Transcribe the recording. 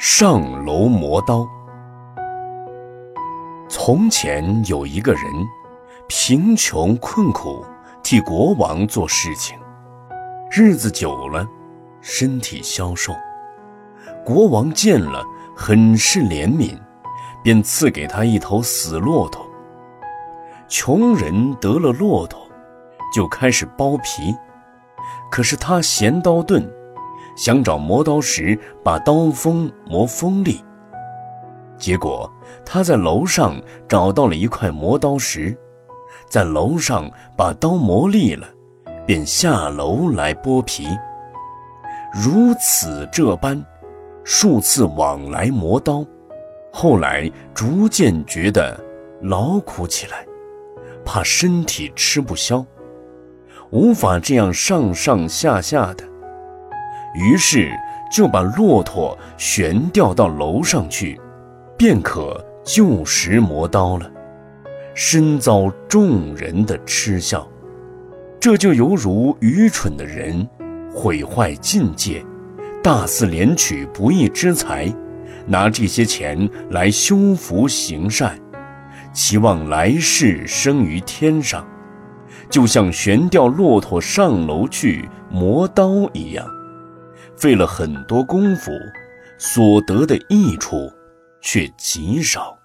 上楼磨刀。从前有一个人，贫穷困苦，替国王做事情，日子久了，身体消瘦。国王见了，很是怜悯，便赐给他一头死骆驼。穷人得了骆驼，就开始剥皮，可是他嫌刀钝，想找磨刀石把刀锋磨锋利。结果他在楼上找到了一块磨刀石，在楼上把刀磨利了，便下楼来剥皮。如此这般，数次往来磨刀，后来逐渐觉得劳苦起来，怕身体吃不消，无法这样上上下下的，于是就把骆驼悬吊到楼上去。便可就石磨刀了，深遭众人的嗤笑。这就犹如愚蠢的人毁坏境界，大肆敛取不义之财，拿这些钱来修福行善，期望来世生于天上，就像悬吊骆驼上楼去磨刀一样，费了很多功夫，所得的益处。却极少。